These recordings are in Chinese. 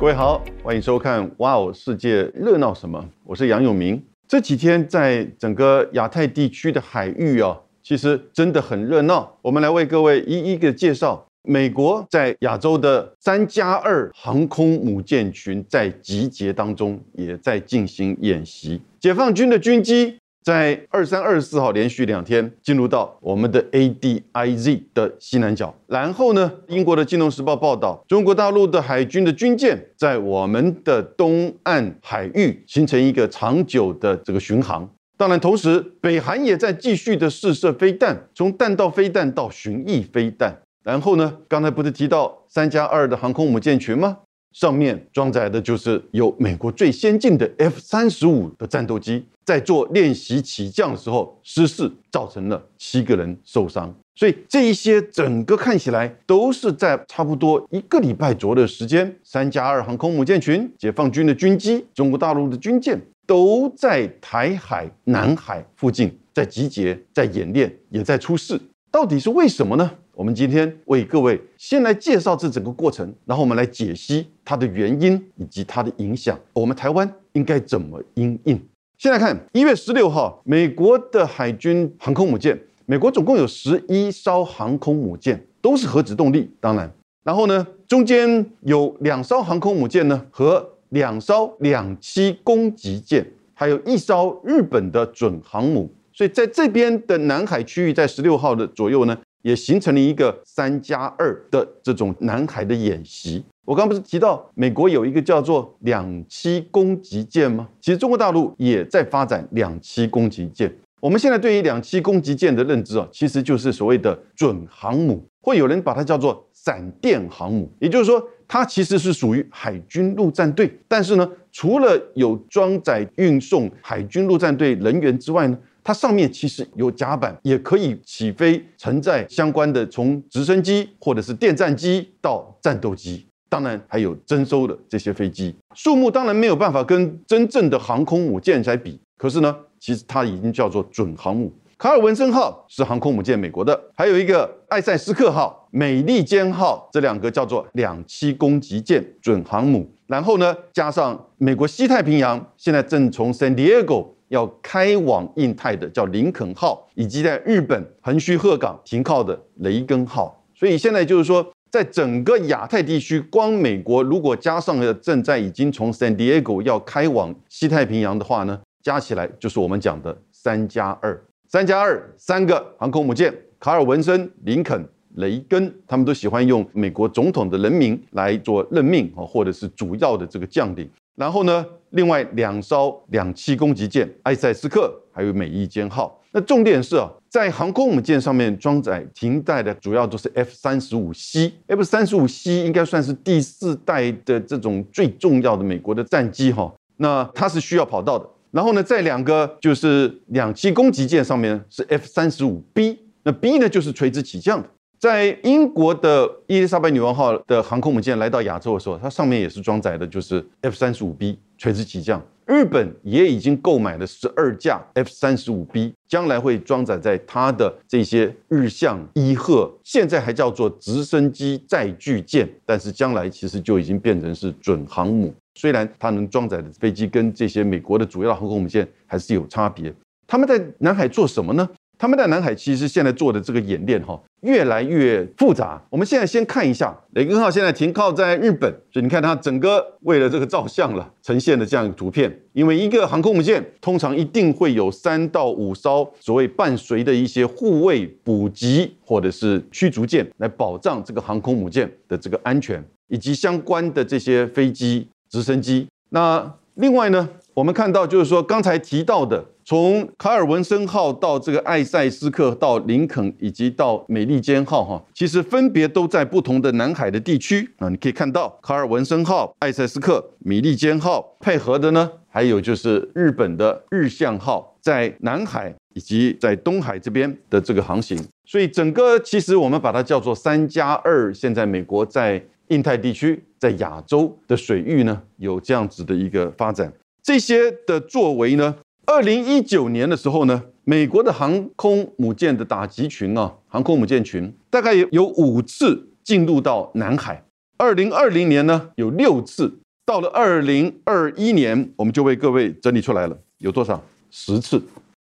各位好，欢迎收看《哇哦世界热闹什么》，我是杨永明。这几天在整个亚太地区的海域啊，其实真的很热闹。我们来为各位一一个介绍。美国在亚洲的三加二航空母舰群在集结当中，也在进行演习。解放军的军机在二三二十四号连续两天进入到我们的 ADIZ 的西南角。然后呢，英国的《金融时报》报道，中国大陆的海军的军舰在我们的东岸海域形成一个长久的这个巡航。当然，同时北韩也在继续的试射飞弹，从弹道飞弹到巡弋飞弹。然后呢？刚才不是提到三加二的航空母舰群吗？上面装载的就是有美国最先进的 F 三十五的战斗机，在做练习起降的时候失事，造成了七个人受伤。所以这一些整个看起来都是在差不多一个礼拜左右的时间，三加二航空母舰群、解放军的军机、中国大陆的军舰都在台海、南海附近在集结、在演练，也在出事。到底是为什么呢？我们今天为各位先来介绍这整个过程，然后我们来解析它的原因以及它的影响。我们台湾应该怎么应应？先来看一月十六号，美国的海军航空母舰，美国总共有十一艘航空母舰，都是核子动力，当然，然后呢，中间有两艘航空母舰呢和两艘两栖攻击舰，还有一艘日本的准航母，所以在这边的南海区域，在十六号的左右呢。也形成了一个三加二的这种南海的演习。我刚不是提到美国有一个叫做两栖攻击舰吗？其实中国大陆也在发展两栖攻击舰。我们现在对于两栖攻击舰的认知啊，其实就是所谓的准航母，或有人把它叫做闪电航母。也就是说，它其实是属于海军陆战队，但是呢，除了有装载运送海军陆战队人员之外呢。它上面其实有甲板，也可以起飞承载相关的从直升机或者是电战机到战斗机，当然还有征收的这些飞机，数目当然没有办法跟真正的航空母舰在比。可是呢，其实它已经叫做准航母。卡尔文森号是航空母舰，美国的，还有一个艾塞斯克号、美利坚号这两个叫做两栖攻击舰准航母。然后呢，加上美国西太平洋现在正从 San Diego。要开往印太的叫林肯号，以及在日本横须贺港停靠的雷根号。所以现在就是说，在整个亚太地区，光美国如果加上了正在已经从 San Diego 要开往西太平洋的话呢，加起来就是我们讲的三加二，三加二三个航空母舰，卡尔文森、林肯、雷根，他们都喜欢用美国总统的人名来做任命啊，或者是主要的这个将领。然后呢，另外两艘两栖攻击舰埃塞斯克还有美利坚号。那重点是啊，在航空母舰上面装载停带的主要都是 F 三十五 C。F 三十五 C 应该算是第四代的这种最重要的美国的战机哈。那它是需要跑道的。然后呢，在两个就是两栖攻击舰上面是 F 三十五 B。那 B 呢就是垂直起降的。在英国的伊丽莎白女王号的航空母舰来到亚洲的时候，它上面也是装载的，就是 F 三十五 B 垂直起降。日本也已经购买了十二架 F 三十五 B，将来会装载在它的这些日向伊贺，现在还叫做直升机载具舰，但是将来其实就已经变成是准航母。虽然它能装载的飞机跟这些美国的主要航空母舰还是有差别。他们在南海做什么呢？他们在南海其实现在做的这个演练哈，越来越复杂。我们现在先看一下雷根号现在停靠在日本，所以你看它整个为了这个照相了，呈现的这样一个图片。因为一个航空母舰通常一定会有三到五艘所谓伴随的一些护卫、补给或者是驱逐舰来保障这个航空母舰的这个安全，以及相关的这些飞机、直升机。那另外呢，我们看到就是说刚才提到的。从卡尔文森号到这个艾塞斯克，到林肯，以及到美利坚号，哈，其实分别都在不同的南海的地区啊。你可以看到卡尔文森号、艾塞斯克、美利坚号配合的呢，还有就是日本的日向号在南海以及在东海这边的这个航行。所以整个其实我们把它叫做三加二。现在美国在印太地区、在亚洲的水域呢，有这样子的一个发展，这些的作为呢。二零一九年的时候呢，美国的航空母舰的打击群啊，航空母舰群大概有有五次进入到南海。二零二零年呢，有六次到了二零二一年，我们就为各位整理出来了，有多少？十次，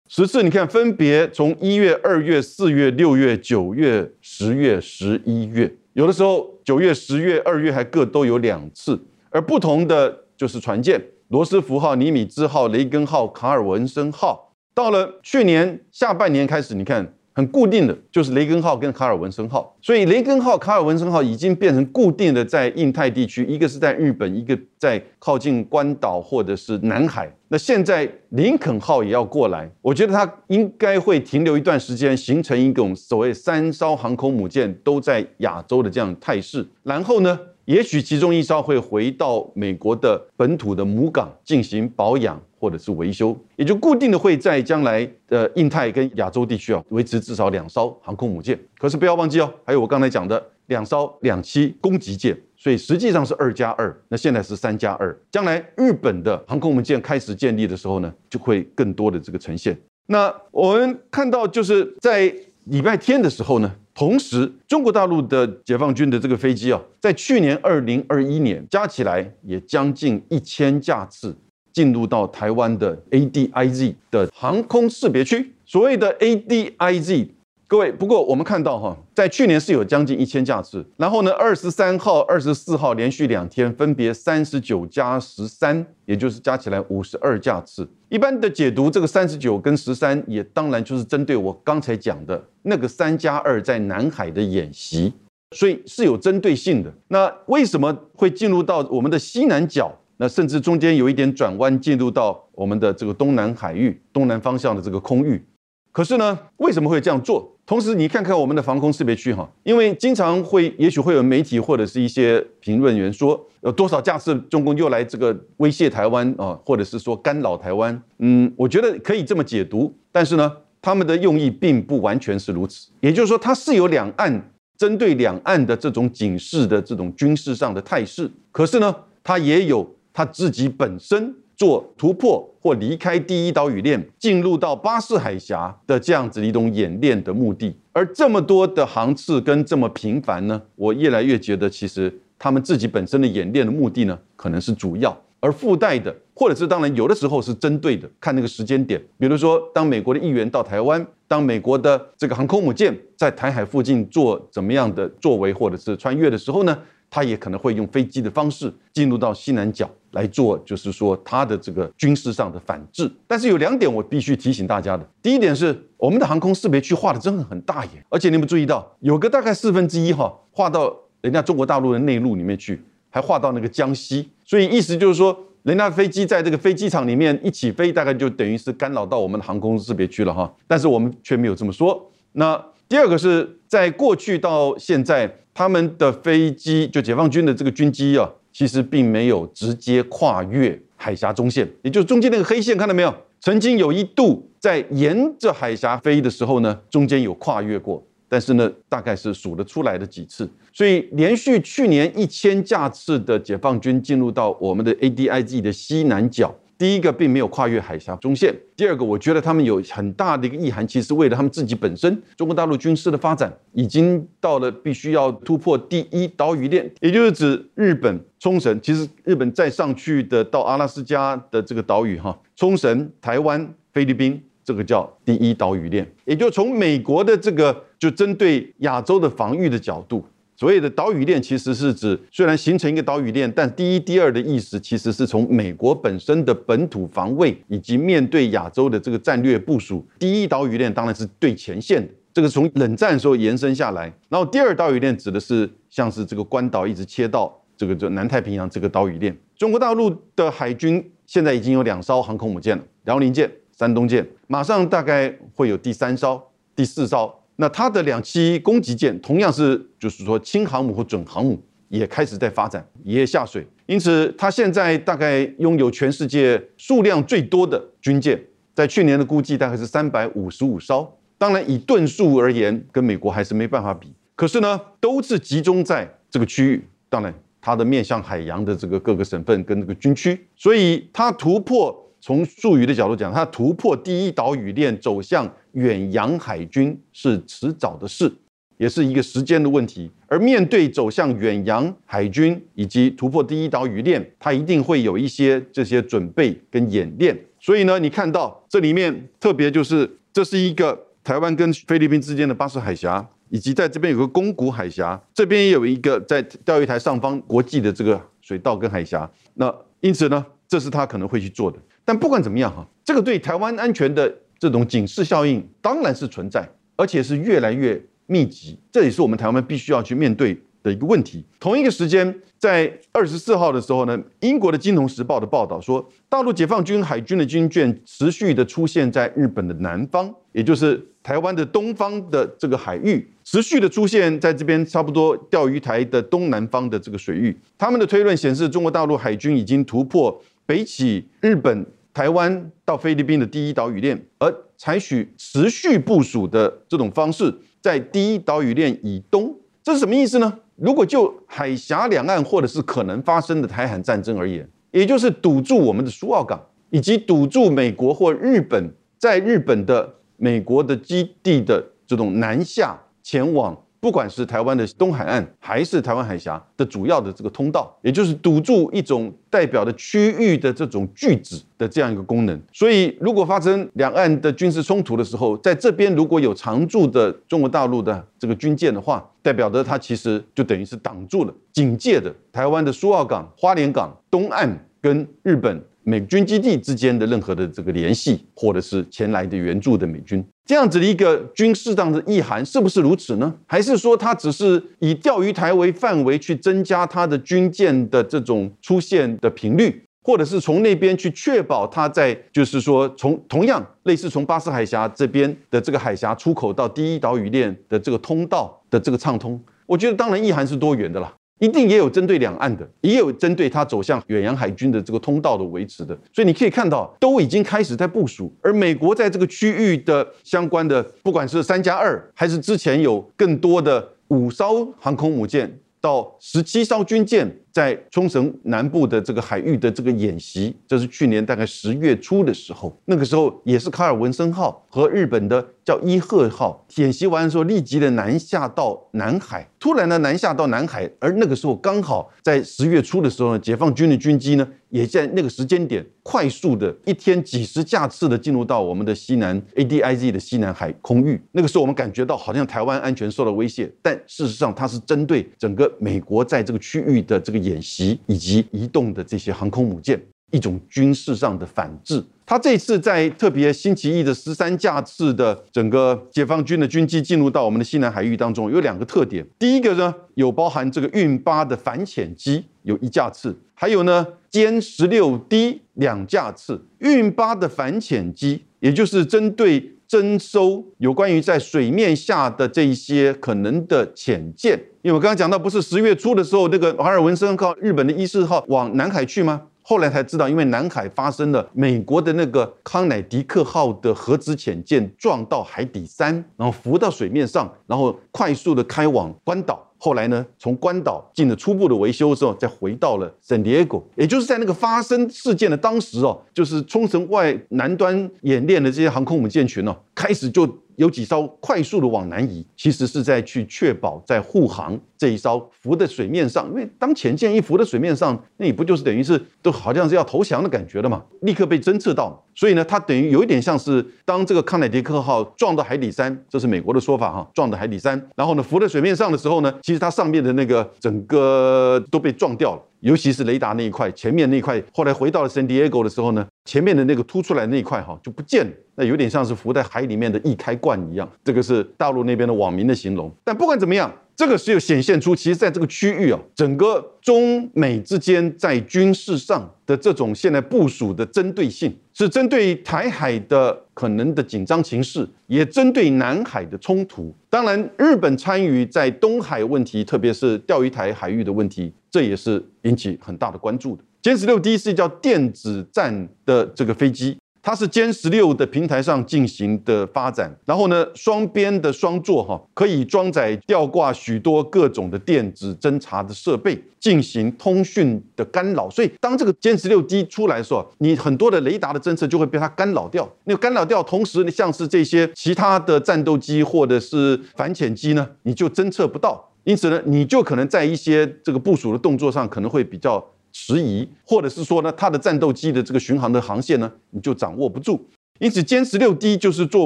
十次。你看，分别从一月、二月、四月、六月、九月、十月、十一月，有的时候九月、十月、二月还各都有两次，而不同的就是船舰，罗斯福号、尼米兹号、雷根号、卡尔文森号。到了去年下半年开始，你看。很固定的就是雷根号跟卡尔文森号，所以雷根号、卡尔文森号已经变成固定的在印太地区，一个是在日本，一个在靠近关岛或者是南海。那现在林肯号也要过来，我觉得它应该会停留一段时间，形成一种所谓三艘航空母舰都在亚洲的这样态势。然后呢，也许其中一艘会回到美国的本土的母港进行保养。或者是维修，也就固定的会在将来的印太跟亚洲地区啊，维持至少两艘航空母舰。可是不要忘记哦，还有我刚才讲的两艘两栖攻击舰，所以实际上是二加二。那现在是三加二，将来日本的航空母舰开始建立的时候呢，就会更多的这个呈现。那我们看到就是在礼拜天的时候呢，同时中国大陆的解放军的这个飞机啊，在去年二零二一年加起来也将近一千架次。进入到台湾的 ADIZ 的航空识别区，所谓的 ADIZ，各位，不过我们看到哈，在去年是有将近一千架次，然后呢，二十三号、二十四号连续两天分别三十九加十三，也就是加起来五十二架次。一般的解读，这个三十九跟十三，也当然就是针对我刚才讲的那个三加二在南海的演习，所以是有针对性的。那为什么会进入到我们的西南角？那甚至中间有一点转弯，进入到我们的这个东南海域、东南方向的这个空域。可是呢，为什么会这样做？同时，你看看我们的防空识别区哈，因为经常会，也许会有媒体或者是一些评论员说，有多少架次中共又来这个威胁台湾啊，或者是说干扰台湾。嗯，我觉得可以这么解读，但是呢，他们的用意并不完全是如此。也就是说，它是有两岸针对两岸的这种警示的这种军事上的态势，可是呢，它也有。他自己本身做突破或离开第一岛屿链，进入到巴士海峡的这样子一种演练的目的，而这么多的航次跟这么频繁呢，我越来越觉得，其实他们自己本身的演练的目的呢，可能是主要，而附带的，或者是当然有的时候是针对的，看那个时间点，比如说当美国的议员到台湾，当美国的这个航空母舰在台海附近做怎么样的作为，或者是穿越的时候呢？他也可能会用飞机的方式进入到西南角来做，就是说他的这个军事上的反制。但是有两点我必须提醒大家的，第一点是我们的航空识别区画的真的很大耶，而且你们注意到有个大概四分之一哈，画到人家中国大陆的内陆里面去，还画到那个江西，所以意思就是说，人家飞机在这个飞机场里面一起飞，大概就等于是干扰到我们的航空识别区了哈。但是我们却没有这么说。那第二个是在过去到现在。他们的飞机就解放军的这个军机啊，其实并没有直接跨越海峡中线，也就是中间那个黑线，看到没有？曾经有一度在沿着海峡飞的时候呢，中间有跨越过，但是呢，大概是数得出来的几次。所以连续去年一千架次的解放军进入到我们的 ADIZ 的西南角。第一个并没有跨越海峡中线，第二个，我觉得他们有很大的一个意涵，其实为了他们自己本身，中国大陆军事的发展已经到了必须要突破第一岛屿链，也就是指日本冲绳。其实日本再上去的到阿拉斯加的这个岛屿哈，冲绳、台湾、菲律宾，这个叫第一岛屿链，也就从美国的这个就针对亚洲的防御的角度。所谓的岛屿链其实是指，虽然形成一个岛屿链，但第一、第二的意思其实是从美国本身的本土防卫以及面对亚洲的这个战略部署。第一岛屿链当然是对前线的，这个从冷战时候延伸下来。然后第二岛屿链指的是像是这个关岛一直切到这个就南太平洋这个岛屿链。中国大陆的海军现在已经有两艘航空母舰了，辽宁舰、山东舰，马上大概会有第三艘、第四艘。那它的两栖攻击舰同样是，就是说轻航母或准航母也开始在发展，也下水。因此，它现在大概拥有全世界数量最多的军舰，在去年的估计大概是三百五十五艘。当然，以吨数而言，跟美国还是没办法比。可是呢，都是集中在这个区域。当然，它的面向海洋的这个各个省份跟这个军区，所以它突破。从术语的角度讲，它突破第一岛屿链，走向远洋海军是迟早的事。也是一个时间的问题。而面对走向远洋海军以及突破第一岛屿链，它一定会有一些这些准备跟演练。所以呢，你看到这里面特别就是这是一个台湾跟菲律宾之间的巴士海峡，以及在这边有个宫古海峡，这边也有一个在钓鱼台上方国际的这个水道跟海峡。那因此呢，这是他可能会去做的。但不管怎么样哈，这个对台湾安全的这种警示效应当然是存在，而且是越来越密集。这也是我们台湾必须要去面对的一个问题。同一个时间，在二十四号的时候呢，英国的《金融时报》的报道说，大陆解放军海军的军舰持续的出现在日本的南方，也就是台湾的东方的这个海域，持续的出现在这边差不多钓鱼台的东南方的这个水域。他们的推论显示，中国大陆海军已经突破。北起日本、台湾到菲律宾的第一岛屿链，而采取持续部署的这种方式，在第一岛屿链以东，这是什么意思呢？如果就海峡两岸或者是可能发生的台海战争而言，也就是堵住我们的苏澳港，以及堵住美国或日本在日本的美国的基地的这种南下前往。不管是台湾的东海岸，还是台湾海峡的主要的这个通道，也就是堵住一种代表的区域的这种拒止的这样一个功能。所以，如果发生两岸的军事冲突的时候，在这边如果有常驻的中国大陆的这个军舰的话，代表的它其实就等于是挡住了警戒的台湾的苏澳港、花莲港东岸跟日本。美军基地之间的任何的这个联系，或者是前来的援助的美军，这样子的一个军事上的意涵，是不是如此呢？还是说它只是以钓鱼台为范围去增加它的军舰的这种出现的频率，或者是从那边去确保它在，就是说从同样类似从巴士海峡这边的这个海峡出口到第一岛屿链的这个通道的这个畅通？我觉得当然意涵是多元的了。一定也有针对两岸的，也有针对它走向远洋海军的这个通道的维持的，所以你可以看到，都已经开始在部署。而美国在这个区域的相关的，不管是三加二，还是之前有更多的五艘航空母舰到十七艘军舰。在冲绳南部的这个海域的这个演习，这是去年大概十月初的时候，那个时候也是卡尔文森号和日本的叫伊贺号演习完的时候，立即的南下到南海，突然呢南下到南海，而那个时候刚好在十月初的时候呢，解放军的军机呢也在那个时间点快速的一天几十架次的进入到我们的西南 ADIZ 的西南海空域，那个时候我们感觉到好像台湾安全受到威胁，但事实上它是针对整个美国在这个区域的这个。演习以及移动的这些航空母舰，一种军事上的反制。他这次在特别星期一的十三架次的整个解放军的军机进入到我们的西南海域当中，有两个特点。第一个呢，有包含这个运八的反潜机有一架次，还有呢歼十六 D 两架次。运八的反潜机，也就是针对。征收有关于在水面下的这一些可能的潜舰，因为我刚刚讲到，不是十月初的时候，那个华尔文森靠、日本的伊势号往南海去吗？后来才知道，因为南海发生了美国的那个康乃迪克号的核子潜舰撞到海底山，然后浮到水面上，然后快速的开往关岛。后来呢，从关岛进了初步的维修之后，再回到了圣地亚哥，也就是在那个发生事件的当时哦，就是冲绳外南端演练的这些航空母舰群哦，开始就。有几艘快速的往南移，其实是在去确保在护航这一艘浮在水面上，因为当前舰一浮在水面上，那你不就是等于是都好像是要投降的感觉了嘛？立刻被侦测到，所以呢，它等于有一点像是当这个康乃狄克号撞到海底山，这是美国的说法哈，撞到海底山，然后呢浮在水面上的时候呢，其实它上面的那个整个都被撞掉了。尤其是雷达那一块，前面那一块，后来回到了圣地亚哥的时候呢，前面的那个凸出来那一块哈就不见了，那有点像是浮在海里面的易开罐一样。这个是大陆那边的网民的形容。但不管怎么样，这个是有显现出，其实在这个区域啊，整个中美之间在军事上的这种现在部署的针对性，是针对台海的可能的紧张情势，也针对南海的冲突。当然，日本参与在东海问题，特别是钓鱼台海域的问题。这也是引起很大的关注的。歼十六 D 是叫电子战的这个飞机，它是歼十六的平台上进行的发展，然后呢，双边的双座哈，可以装载吊挂许多各种的电子侦察的设备，进行通讯的干扰。所以，当这个歼十六 D 出来的时候，你很多的雷达的侦测就会被它干扰掉。那个干扰掉，同时像是这些其他的战斗机或者是反潜机呢，你就侦测不到。因此呢，你就可能在一些这个部署的动作上可能会比较。迟疑，或者是说呢，它的战斗机的这个巡航的航线呢，你就掌握不住。因此，歼十六 D 就是作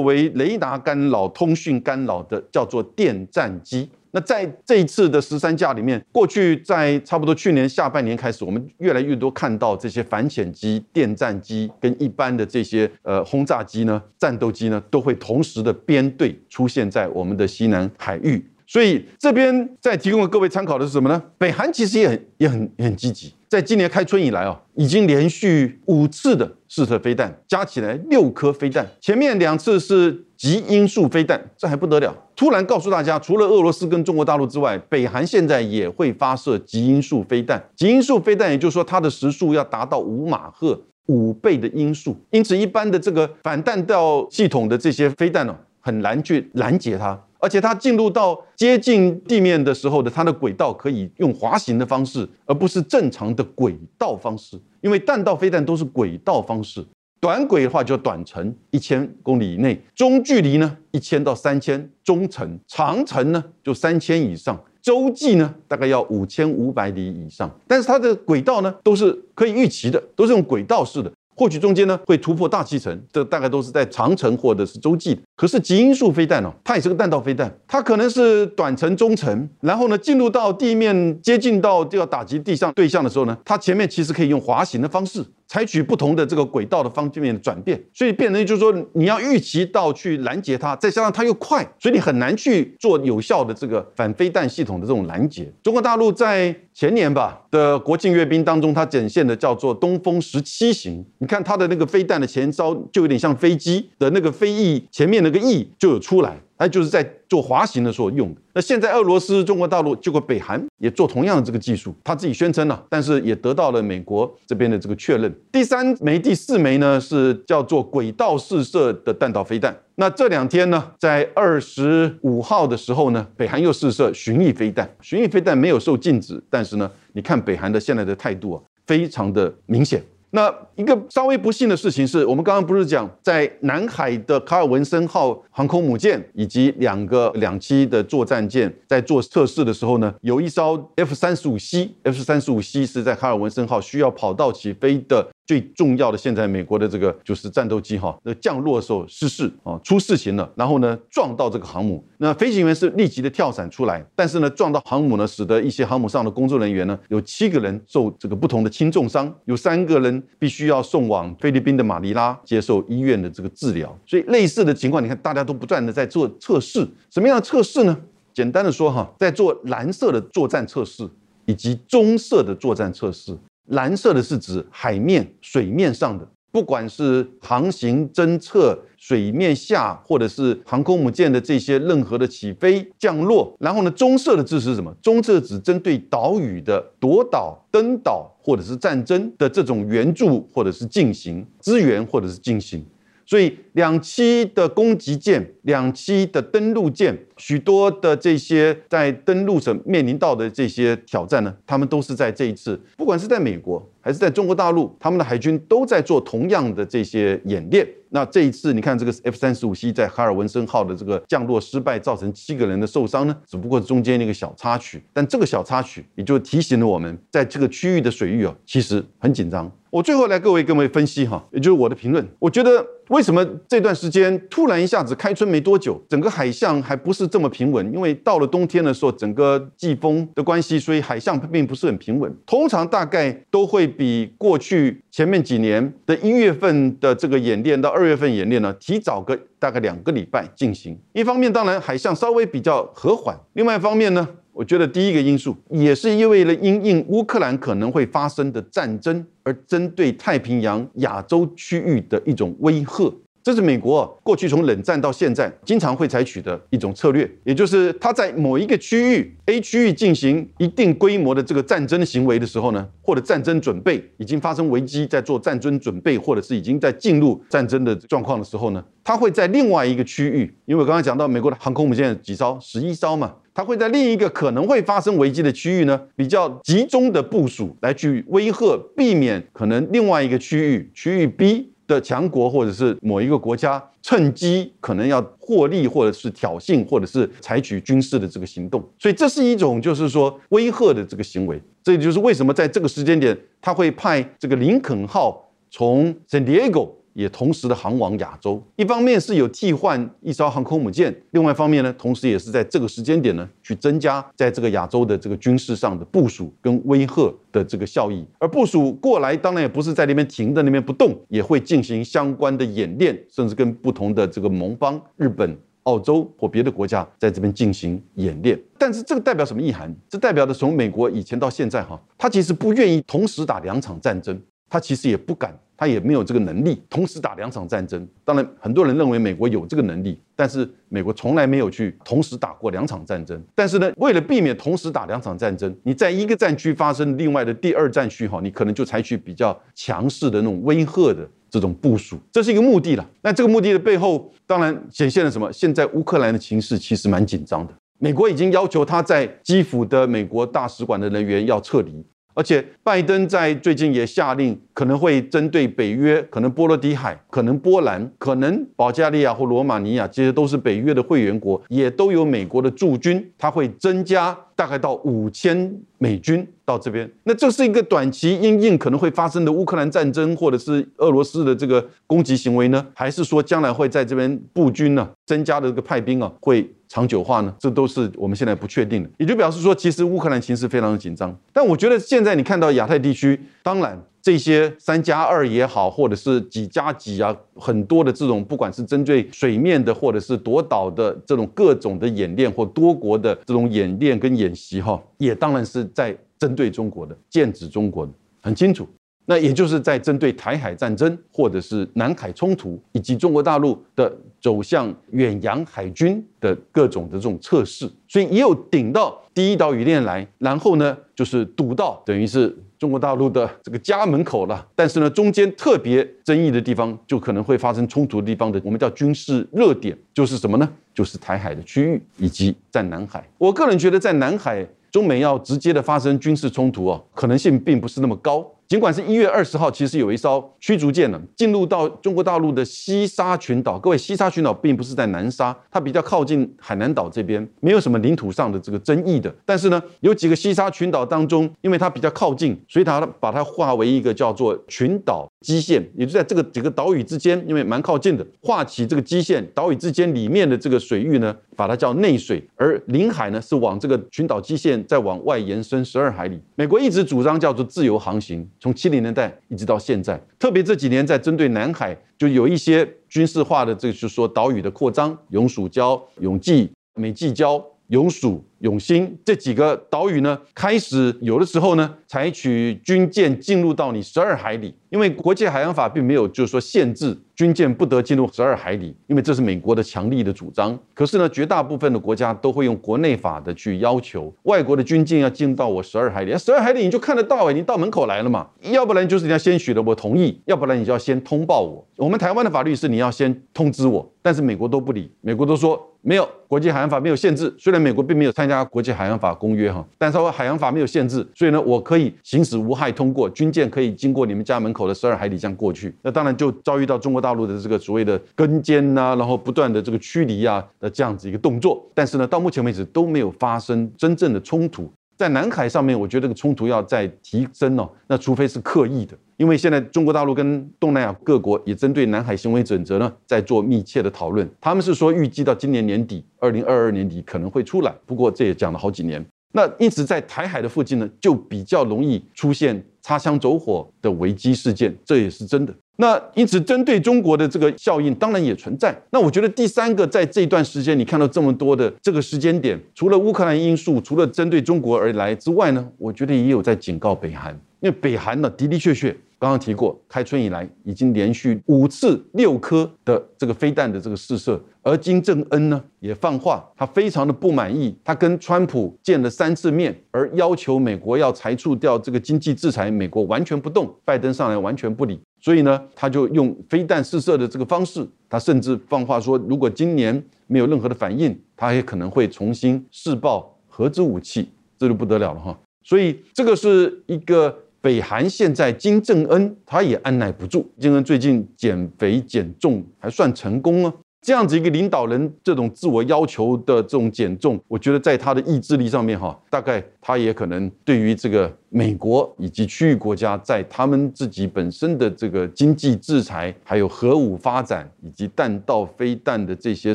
为雷达干扰、通讯干扰的，叫做电战机。那在这一次的十三架里面，过去在差不多去年下半年开始，我们越来越多看到这些反潜机、电战机跟一般的这些呃轰炸机呢、战斗机呢，都会同时的编队出现在我们的西南海域。所以这边在提供给各位参考的是什么呢？北韩其实也很也很也很积极，在今年开春以来啊，已经连续五次的试射飞弹，加起来六颗飞弹。前面两次是极音速飞弹，这还不得了。突然告诉大家，除了俄罗斯跟中国大陆之外，北韩现在也会发射极音速飞弹。极音速飞弹，也就是说它的时速要达到五马赫，五倍的音速。因此，一般的这个反弹道系统的这些飞弹呢，很难去拦截它。而且它进入到接近地面的时候的它的轨道可以用滑行的方式，而不是正常的轨道方式。因为弹道飞弹都是轨道方式，短轨的话就短程一千公里以内，中距离呢一千到三千中程，长程呢就三千以上，洲际呢大概要五千五百里以上。但是它的轨道呢都是可以预期的，都是用轨道式的。或许中间呢会突破大气层，这大概都是在长程或者是洲际的。可是极音速飞弹哦，它也是个弹道飞弹，它可能是短程、中程，然后呢进入到地面接近到就要打击地上对象的时候呢，它前面其实可以用滑行的方式。采取不同的这个轨道的方面的转变，所以变成就是说你要预期到去拦截它，再加上它又快，所以你很难去做有效的这个反飞弹系统的这种拦截。中国大陆在前年吧的国庆阅兵当中，它展现的叫做东风十七型，你看它的那个飞弹的前招就有点像飞机的那个飞翼，前面的那个翼就有出来。它就是在做滑行的时候用的。那现在俄罗斯、中国大陆，结果北韩也做同样的这个技术，他自己宣称了，但是也得到了美国这边的这个确认。第三枚、第四枚呢，是叫做轨道试射的弹道飞弹。那这两天呢，在二十五号的时候呢，北韩又试射巡弋飞弹。巡弋飞弹没有受禁止，但是呢，你看北韩的现在的态度啊，非常的明显。那一个稍微不幸的事情是，我们刚刚不是讲在南海的卡尔文森号航空母舰以及两个两栖的作战舰在做测试的时候呢，有一艘 F 三十五 C，F 三十五 C 是在卡尔文森号需要跑道起飞的。最重要的，现在美国的这个就是战斗机哈，那降落的时候失事啊，出事情了，然后呢撞到这个航母，那飞行员是立即的跳伞出来，但是呢撞到航母呢，使得一些航母上的工作人员呢，有七个人受这个不同的轻重伤，有三个人必须要送往菲律宾的马尼拉接受医院的这个治疗，所以类似的情况，你看大家都不断的在做测试，什么样的测试呢？简单的说哈，在做蓝色的作战测试以及棕色的作战测试。蓝色的是指海面、水面上的，不管是航行侦测、水面下或者是航空母舰的这些任何的起飞、降落。然后呢，棕色的字是什么？棕色指针对岛屿的夺岛、登岛或者是战争的这种援助或者是进行支援或者是进行。所以，两栖的攻击舰、两栖的登陆舰，许多的这些在登陆时面临到的这些挑战呢，他们都是在这一次，不管是在美国还是在中国大陆，他们的海军都在做同样的这些演练。那这一次，你看这个 F 三十五 C 在哈尔文森号的这个降落失败，造成七个人的受伤呢，只不过是中间那个小插曲。但这个小插曲，也就提醒了我们，在这个区域的水域啊，其实很紧张。我最后来各位各位分析哈，也就是我的评论。我觉得为什么这段时间突然一下子开春没多久，整个海象还不是这么平稳？因为到了冬天的时候，整个季风的关系，所以海象并不是很平稳。通常大概都会比过去前面几年的一月份的这个演练到二月份演练呢，提早个大概两个礼拜进行。一方面，当然海象稍微比较和缓；另外一方面呢。我觉得第一个因素也是因为了因应乌克兰可能会发生的战争而针对太平洋亚洲区域的一种威吓，这是美国过去从冷战到现在经常会采取的一种策略，也就是它在某一个区域 A 区域进行一定规模的这个战争行为的时候呢，或者战争准备已经发生危机，在做战争准备，或者是已经在进入战争的状况的时候呢，它会在另外一个区域，因为我刚才讲到美国的航空母舰几艘，十一艘嘛。它会在另一个可能会发生危机的区域呢，比较集中的部署来去威吓，避免可能另外一个区域区域 B 的强国或者是某一个国家趁机可能要获利，或者是挑衅，或者是采取军事的这个行动。所以这是一种就是说威吓的这个行为。这就是为什么在这个时间点，他会派这个林肯号从 San Diego。也同时的航往亚洲，一方面是有替换一艘航空母舰，另外一方面呢，同时也是在这个时间点呢，去增加在这个亚洲的这个军事上的部署跟威吓的这个效益。而部署过来，当然也不是在那边停在那边不动，也会进行相关的演练，甚至跟不同的这个盟邦，日本、澳洲或别的国家在这边进行演练。但是这个代表什么意涵？这代表的从美国以前到现在哈，他其实不愿意同时打两场战争，他其实也不敢。他也没有这个能力同时打两场战争。当然，很多人认为美国有这个能力，但是美国从来没有去同时打过两场战争。但是呢，为了避免同时打两场战争，你在一个战区发生另外的第二战区哈，你可能就采取比较强势的那种威吓的这种部署，这是一个目的了。那这个目的的背后，当然显现了什么？现在乌克兰的情势其实蛮紧张的，美国已经要求他在基辅的美国大使馆的人员要撤离。而且，拜登在最近也下令，可能会针对北约，可能波罗的海，可能波兰，可能保加利亚或罗马尼亚，这些都是北约的会员国，也都有美国的驻军，他会增加大概到五千美军到这边。那这是一个短期因应可能会发生的乌克兰战争，或者是俄罗斯的这个攻击行为呢？还是说将来会在这边布军呢？增加的这个派兵啊，会？长久化呢？这都是我们现在不确定的，也就表示说，其实乌克兰形势非常的紧张。但我觉得现在你看到亚太地区，当然这些三加二也好，或者是几加几啊，很多的这种，不管是针对水面的，或者是夺岛的这种各种的演练，或多国的这种演练跟演习，哈，也当然是在针对中国的，剑指中国的，很清楚。那也就是在针对台海战争，或者是南海冲突，以及中国大陆的走向远洋海军的各种的这种测试，所以也有顶到第一岛屿链来，然后呢就是堵到等于是中国大陆的这个家门口了。但是呢，中间特别争议的地方，就可能会发生冲突的地方的，我们叫军事热点，就是什么呢？就是台海的区域以及在南海。我个人觉得，在南海，中美要直接的发生军事冲突哦，可能性并不是那么高。尽管是一月二十号，其实有一艘驱逐舰呢进入到中国大陆的西沙群岛。各位，西沙群岛并不是在南沙，它比较靠近海南岛这边，没有什么领土上的这个争议的。但是呢，有几个西沙群岛当中，因为它比较靠近，所以它把它划为一个叫做群岛基线，也就在这个几个岛屿之间，因为蛮靠近的，画起这个基线，岛屿之间里面的这个水域呢，把它叫内水，而领海呢是往这个群岛基线再往外延伸十二海里。美国一直主张叫做自由航行。从七零年代一直到现在，特别这几年在针对南海，就有一些军事化的，这个就是说岛屿的扩张，永暑礁、永济、美济礁、永暑。永兴这几个岛屿呢，开始有的时候呢，采取军舰进入到你十二海里，因为国际海洋法并没有就是说限制军舰不得进入十二海里，因为这是美国的强力的主张。可是呢，绝大部分的国家都会用国内法的去要求外国的军舰要进入到我十二海里，十二海里你就看得到哎，你到门口来了嘛，要不然就是你要先许的我同意，要不然你就要先通报我。我们台湾的法律是你要先通知我，但是美国都不理，美国都说没有国际海洋法没有限制，虽然美国并没有参。加国际海洋法公约哈，但稍微海洋法没有限制，所以呢，我可以行驶无害通过，军舰可以经过你们家门口的十二海里这样过去。那当然就遭遇到中国大陆的这个所谓的跟监呐，然后不断的这个驱离啊的这样子一个动作。但是呢，到目前为止都没有发生真正的冲突。在南海上面，我觉得这个冲突要再提升哦，那除非是刻意的。因为现在中国大陆跟东南亚各国也针对南海行为准则呢，在做密切的讨论。他们是说预计到今年年底，二零二二年底可能会出来。不过这也讲了好几年。那因此在台海的附近呢，就比较容易出现擦枪走火的危机事件，这也是真的。那因此，针对中国的这个效应，当然也存在。那我觉得第三个，在这段时间，你看到这么多的这个时间点，除了乌克兰因素，除了针对中国而来之外呢，我觉得也有在警告北韩，因为北韩呢的的确确。刚刚提过，开春以来已经连续五次六颗的这个飞弹的这个试射，而金正恩呢也放话，他非常的不满意，他跟川普见了三次面，而要求美国要裁除掉这个经济制裁，美国完全不动，拜登上来完全不理，所以呢，他就用飞弹试射的这个方式，他甚至放话说，如果今年没有任何的反应，他也可能会重新试爆核子武器，这就不得了了哈。所以这个是一个。北韩现在金正恩他也按耐不住，金正恩最近减肥减重还算成功啊。这样子一个领导人，这种自我要求的这种减重，我觉得在他的意志力上面哈，大概他也可能对于这个美国以及区域国家在他们自己本身的这个经济制裁，还有核武发展以及弹道飞弹的这些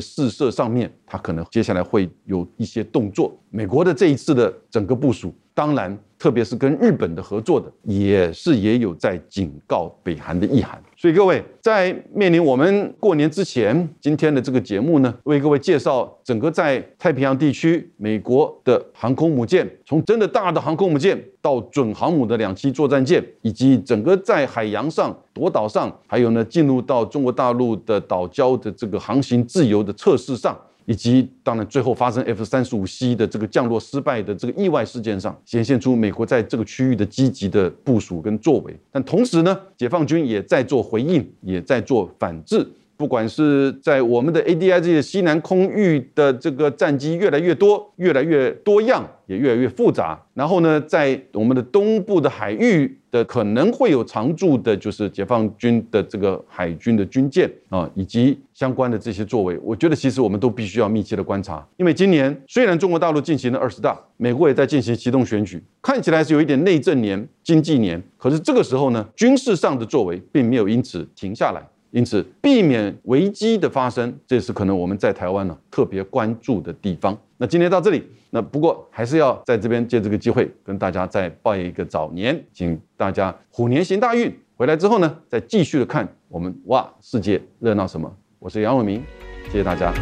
试射上面，他可能接下来会有一些动作。美国的这一次的整个部署，当然。特别是跟日本的合作的，也是也有在警告北韩的意涵。所以各位在面临我们过年之前，今天的这个节目呢，为各位介绍整个在太平洋地区美国的航空母舰，从真的大的航空母舰到准航母的两栖作战舰，以及整个在海洋上、夺岛上，还有呢进入到中国大陆的岛礁的这个航行自由的测试上。以及当然，最后发生 F 三十五 C 的这个降落失败的这个意外事件上，显现出美国在这个区域的积极的部署跟作为。但同时呢，解放军也在做回应，也在做反制。不管是在我们的 ADIZ 的西南空域的这个战机越来越多、越来越多样，也越来越复杂。然后呢，在我们的东部的海域的可能会有常驻的，就是解放军的这个海军的军舰啊，以及相关的这些作为，我觉得其实我们都必须要密切的观察。因为今年虽然中国大陆进行了二十大，美国也在进行启动选举，看起来是有一点内政年、经济年，可是这个时候呢，军事上的作为并没有因此停下来。因此，避免危机的发生，这是可能我们在台湾呢特别关注的地方。那今天到这里，那不过还是要在这边借这个机会跟大家再拜一个早年，请大家虎年行大运。回来之后呢，再继续的看我们哇世界热闹什么。我是杨伟明，谢谢大家。